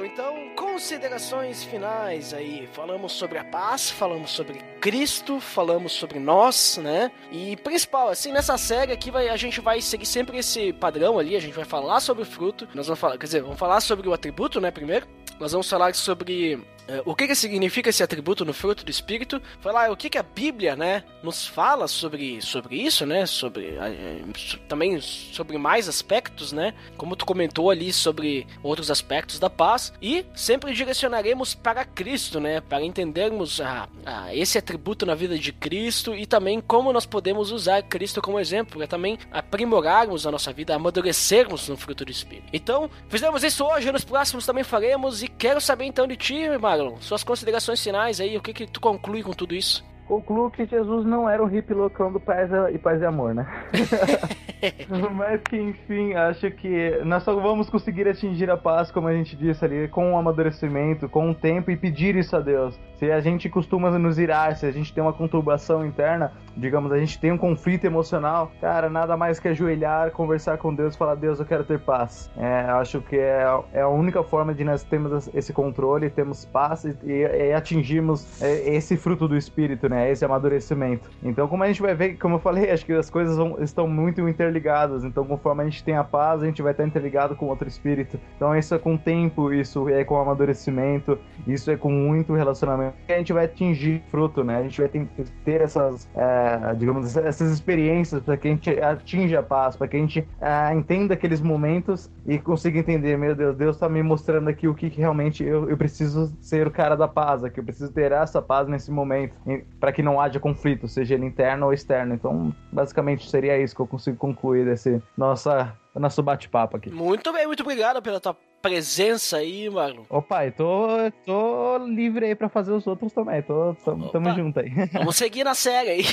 Magno, então, considerações finais aí. Falamos sobre a paz, falamos sobre Cristo, falamos sobre nós, né? E principal, assim, nessa série aqui vai, a gente vai seguir sempre esse padrão ali, a gente vai falar sobre o fruto, nós vamos falar, quer dizer, vamos falar sobre o atributo, né, primeiro. Nós vamos falar sobre o que, que significa esse atributo no fruto do Espírito, falar o que, que a Bíblia, né, nos fala sobre, sobre isso, né, sobre é, também sobre mais aspectos, né, como tu comentou ali sobre outros aspectos da paz, e sempre direcionaremos para Cristo, né, para entendermos a, a esse atributo na vida de Cristo e também como nós podemos usar Cristo como exemplo, para também aprimorarmos a nossa vida, amadurecermos no fruto do Espírito. Então, fizemos isso hoje, nos próximos também faremos, e quero saber então de ti, Mário, Suas considerações finais aí, o que que tu conclui com tudo isso? Concluo que Jesus não era um hippie loucão do paz e paz e amor, né? [LAUGHS] [LAUGHS] Mas que, enfim, acho que nós só vamos conseguir atingir a paz, como a gente disse ali, com o amadurecimento, com o tempo e pedir isso a Deus. Se a gente costuma nos irar, se a gente tem uma conturbação interna, digamos, a gente tem um conflito emocional, cara, nada mais que ajoelhar, conversar com Deus e falar: Deus, eu quero ter paz. É, acho que é, é a única forma de nós termos esse controle, temos paz e, e atingirmos é, esse fruto do Espírito, né? Esse amadurecimento. Então, como a gente vai ver, como eu falei, acho que as coisas vão, estão muito interligadas. Então, conforme a gente tem a paz, a gente vai estar interligado com outro Espírito. Então, isso é com o tempo, isso é com amadurecimento, isso é com muito relacionamento que a gente vai atingir fruto, né? A gente vai ter essas, é, digamos, essas experiências para que a gente atinja a paz, para que a gente é, entenda aqueles momentos e consiga entender, meu Deus, Deus está me mostrando aqui o que, que realmente eu, eu, preciso ser o cara da paz, aqui eu preciso ter essa paz nesse momento, para que não haja conflito, seja ele interno ou externo. Então, basicamente seria isso que eu consigo concluir desse nossa nosso bate-papo aqui. Muito bem, muito obrigado pela tua presença aí, Marlon. Opa, eu tô, tô livre aí pra fazer os outros também. Tô, tamo, tamo junto aí. [LAUGHS] Vamos seguir na série aí.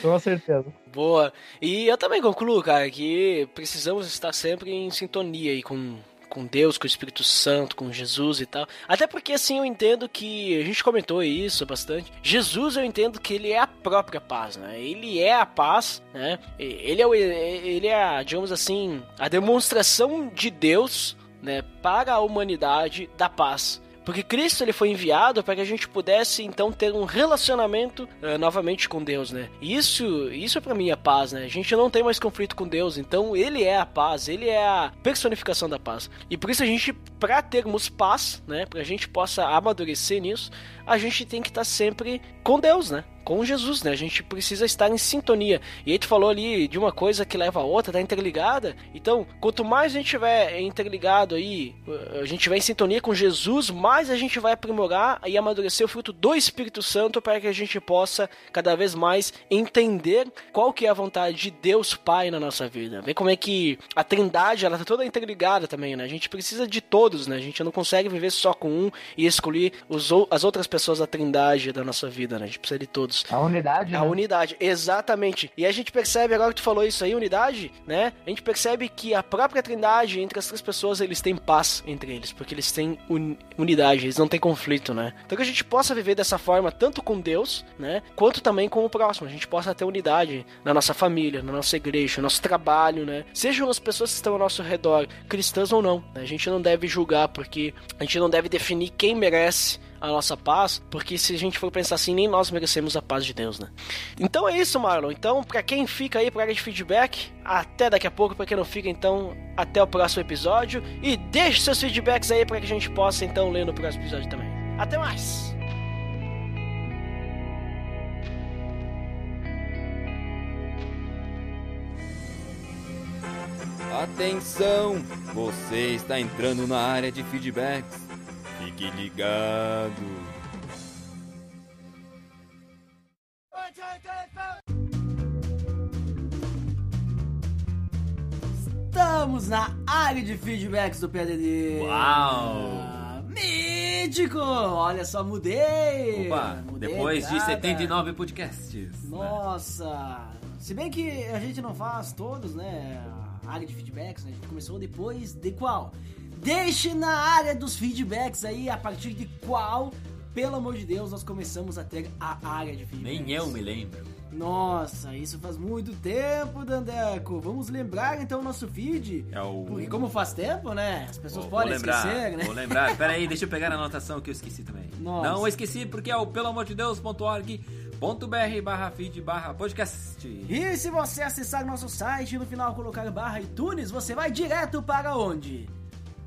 Com certeza. Boa. E eu também concluo, cara, que precisamos estar sempre em sintonia aí com com Deus, com o Espírito Santo, com Jesus e tal. Até porque assim eu entendo que a gente comentou isso bastante. Jesus eu entendo que ele é a própria paz, né? Ele é a paz, né? Ele é o, ele é, digamos assim, a demonstração de Deus né, para a humanidade da paz. Porque Cristo ele foi enviado para que a gente pudesse então ter um relacionamento uh, novamente com Deus, né? Isso, isso para mim é paz, né? A gente não tem mais conflito com Deus, então ele é a paz, ele é a personificação da paz. E por isso a gente, para termos paz, né, para a gente possa amadurecer nisso, a gente tem que estar tá sempre com Deus, né? Com Jesus, né? A gente precisa estar em sintonia. E aí tu falou ali de uma coisa que leva a outra, tá interligada. Então, quanto mais a gente tiver interligado aí, a gente tiver em sintonia com Jesus, mais a gente vai aprimorar e amadurecer o fruto do Espírito Santo para que a gente possa cada vez mais entender qual que é a vontade de Deus Pai na nossa vida. Vê como é que a Trindade, ela tá toda interligada também, né? A gente precisa de todos, né? A gente não consegue viver só com um e escolher os, as outras pessoas da Trindade da nossa vida, né? A gente precisa de todos. A unidade. A né? unidade, exatamente. E a gente percebe, agora que tu falou isso aí, unidade, né? A gente percebe que a própria trindade, entre as três pessoas, eles têm paz entre eles, porque eles têm un unidade, eles não têm conflito, né? Então que a gente possa viver dessa forma, tanto com Deus, né? Quanto também com o próximo. A gente possa ter unidade na nossa família, na nossa igreja, no nosso trabalho, né? Sejam as pessoas que estão ao nosso redor, cristãs ou não. Né? A gente não deve julgar, porque a gente não deve definir quem merece a nossa paz, porque se a gente for pensar assim, nem nós merecemos a paz de Deus, né? Então é isso, Marlon. Então, para quem fica aí para área de feedback, até daqui a pouco, para quem não fica, então, até o próximo episódio e deixe seus feedbacks aí para que a gente possa então ler no próximo episódio também. Até mais. Atenção! Você está entrando na área de feedbacks. Fique ligado. Estamos na área de feedbacks do PDD. Uau! Mítico! Olha só, mudei! Opa, mudei depois de entrada. 79 podcasts. né? Nossa! Se bem que a gente não faz todos, né? A área de feedbacks, né? A gente começou depois de qual? Deixe na área dos feedbacks aí a partir de qual, pelo amor de Deus, nós começamos a ter a área de feedbacks. Nem eu me lembro. Nossa, isso faz muito tempo, Dandeco. Vamos lembrar então o nosso feed. É o- Porque como faz tempo, né? As pessoas Vou- podem vou lembrar, esquecer, né? Vou lembrar. Pera aí, deixa eu pegar a anotação que eu esqueci também. Nossa. Não esqueci porque é o pelamordedeus.org.br barra feed barra podcast. E se você acessar nosso site e no final colocar barra iTunes, você vai direto para onde?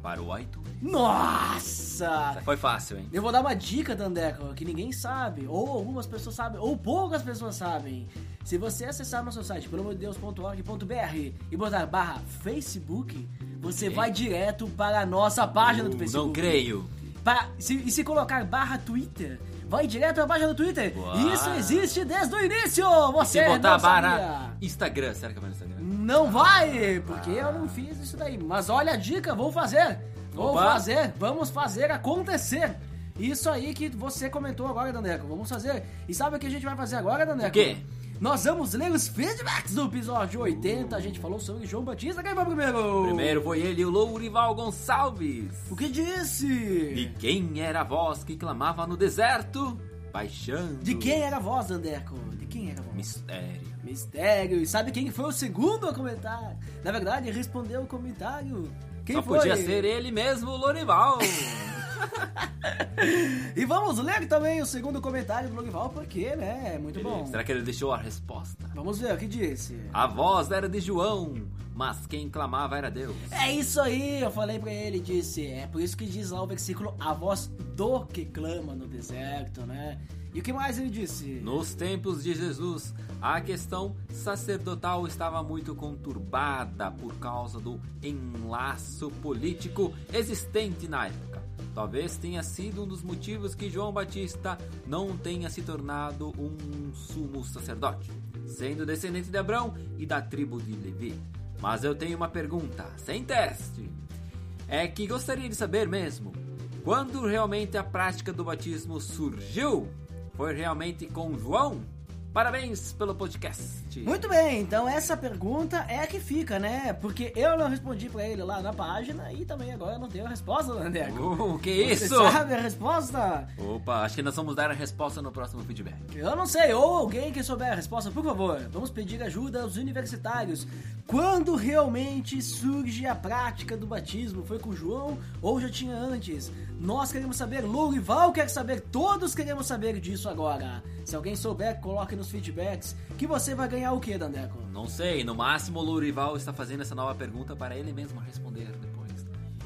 Para o iTunes. Nossa! Foi fácil, hein? Eu vou dar uma dica, Dandeco, que ninguém sabe, ou algumas pessoas sabem, ou poucas pessoas sabem. Se você acessar nosso site, pelo amor de Deus.org.br e botar barra Facebook, você vai direto para a nossa página do Uh, Facebook. Não creio. Para- se- e se colocar barra Twitter, vai direto à página do Twitter. Uau. Isso existe desde o início! Você Se botar não sabia. barra Instagram, será que vai no Instagram? Não vai, porque eu não fiz isso daí. Mas olha a dica, vou fazer. Vou Opa. fazer, vamos fazer acontecer. Isso aí que você comentou agora, Dandeco. Vamos fazer. E sabe o que a gente vai fazer agora, Dandeco? O quê? Nós vamos ler os feedbacks do episódio 80. A gente falou sobre João Batista. Quem foi primeiro? Primeiro foi ele, o Lourival Gonçalves. O que disse? De quem era a voz que clamava no deserto? Baixando. De quem era a voz, Dandeco? De quem era a voz? Mistério. Mistério. E sabe quem foi o segundo a comentar? Na verdade, respondeu o comentário. Quem Só foi? podia ser ele mesmo, o Lourival. [LAUGHS] [LAUGHS] E vamos ler também o segundo comentário do Logval, porque, né, é muito bom. Será que ele deixou a resposta? Vamos ver o que disse. A voz era de João, mas quem clamava era Deus. É isso aí, eu falei pra ele, disse. É por isso que diz lá o versículo, a voz do que clama no deserto, né? E o que mais ele disse? Nos tempos de Jesus, a questão sacerdotal estava muito conturbada por causa do enlaço político existente na época. Talvez tenha sido um dos motivos que João Batista não tenha se tornado um sumo sacerdote, sendo descendente de Abraão e da tribo de Levi. Mas eu tenho uma pergunta, sem teste. É que gostaria de saber mesmo, quando realmente a prática do batismo surgiu? Foi realmente com João? Parabéns pelo podcast. Muito bem, então essa pergunta é a que fica, né? Porque eu não respondi pra ele lá na página e também agora eu não tenho a resposta, Landeco. Uh, que Você isso? sabe a resposta? Opa, acho que nós vamos dar a resposta no próximo feedback. Eu não sei, ou alguém que souber a resposta, por favor, vamos pedir ajuda aos universitários. Quando realmente surge a prática do batismo? Foi com João ou já tinha antes? Nós queremos saber, Lourival quer saber, todos queremos saber disso agora. Se alguém souber, coloque nos feedbacks que você vai ganhar o que, Dandeco? Não sei, no máximo o Lourival está fazendo essa nova pergunta para ele mesmo responder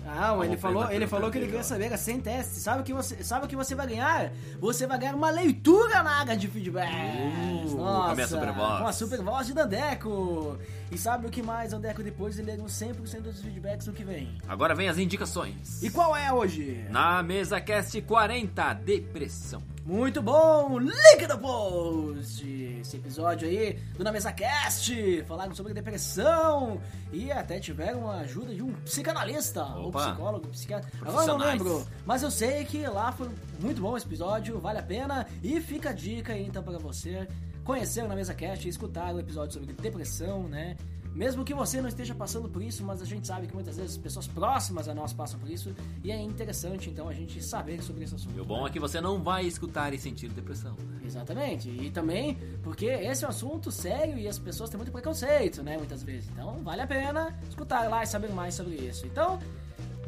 Ah, ele falou, ele falou que ele ó. saber, é sem teste. Sabe o que você, sabe que você vai ganhar? Você vai ganhar uma leitura na área de feedbacks. Uh, Nossa, com a minha super voz. Com a super voz de Dandeco. E sabe o que mais, Dandeco? Depois de ler uns 100% dos feedbacks no que vem. Agora vem as indicações. E qual é hoje? Na mesa cast 40, depressão. Muito bom! Link no post! Esse episódio aí do Na Mesa Cast falaram sobre depressão e até tiveram a ajuda de um psicanalista, ou Opa. psicólogo, psiquiatra. Agora eu não lembro, mas eu sei que lá foi muito bom esse episódio, vale a pena e fica a dica aí então para você conhecer o Na Mesa Cast e escutar o episódio sobre depressão, né? Mesmo que você não esteja passando por isso, mas a gente sabe que muitas vezes pessoas próximas a nós passam por isso e é interessante então a gente saber sobre esse assunto. E o bom é que você não vai escutar e sentir depressão. Exatamente. E também porque esse é um assunto sério e as pessoas têm muito preconceito, né? Muitas vezes. Então vale a pena escutar lá e saber mais sobre isso. Então,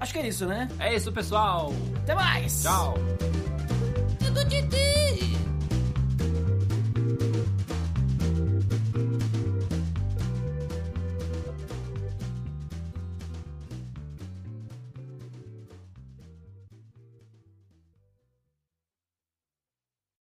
acho que é isso, né? É isso, pessoal. Até mais! Tchau. É do Didi!